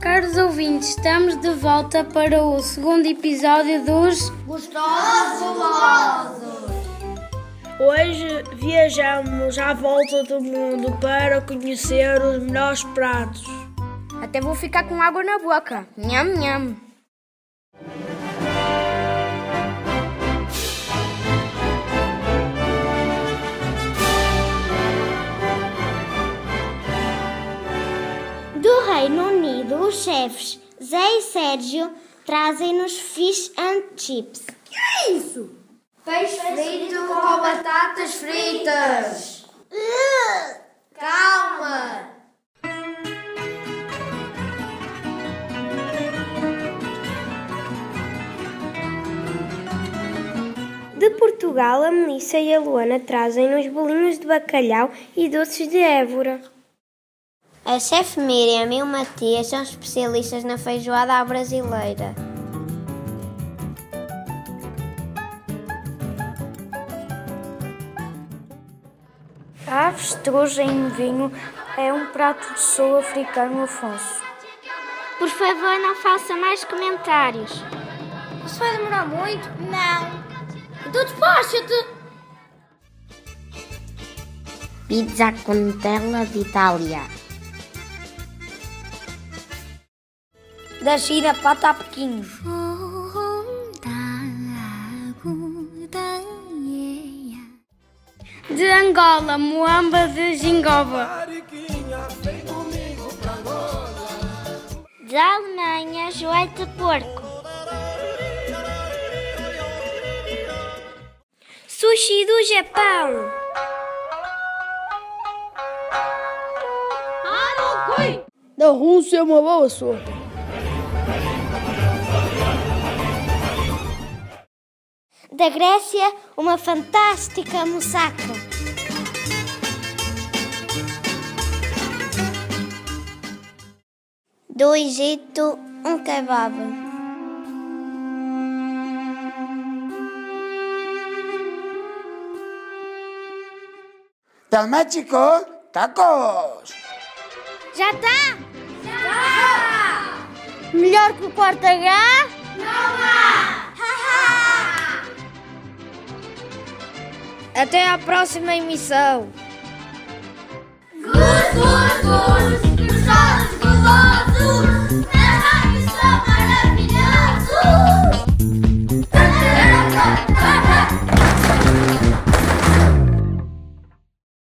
Caros ouvintes, estamos de volta para o segundo episódio dos Gostosos, gostosos. Hoje viajamos à volta do mundo para conhecer os melhores pratos. Até vou ficar com água na boca. Nham, nham. Reino Unido, os chefes Zé e Sérgio trazem-nos fish and chips. Peixe frito com batatas fritas. Calma. De Portugal, a Melissa e a Luana trazem-nos bolinhos de bacalhau e doces de Évora. A chefe Miriam e o Matias são especialistas na feijoada à brasileira. A avestruz em vinho é um prato de sul-africano, Afonso. Por favor, não faça mais comentários. Isso vai demorar muito? Não. Então despacha-te. Pizza com Nutella de Itália. Da China, pata a Pequim. De Angola, moamba de gingoba. Da Alemanha, joelho de porco. Sushi do Japão. Da Rússia é uma boa sopa. Da Grécia, uma fantástica moussaka. Do Egito, um kebab. Del México, tacos. Já tá? Já! Melhor que o quarto H? Até à próxima emissão. Gostosos.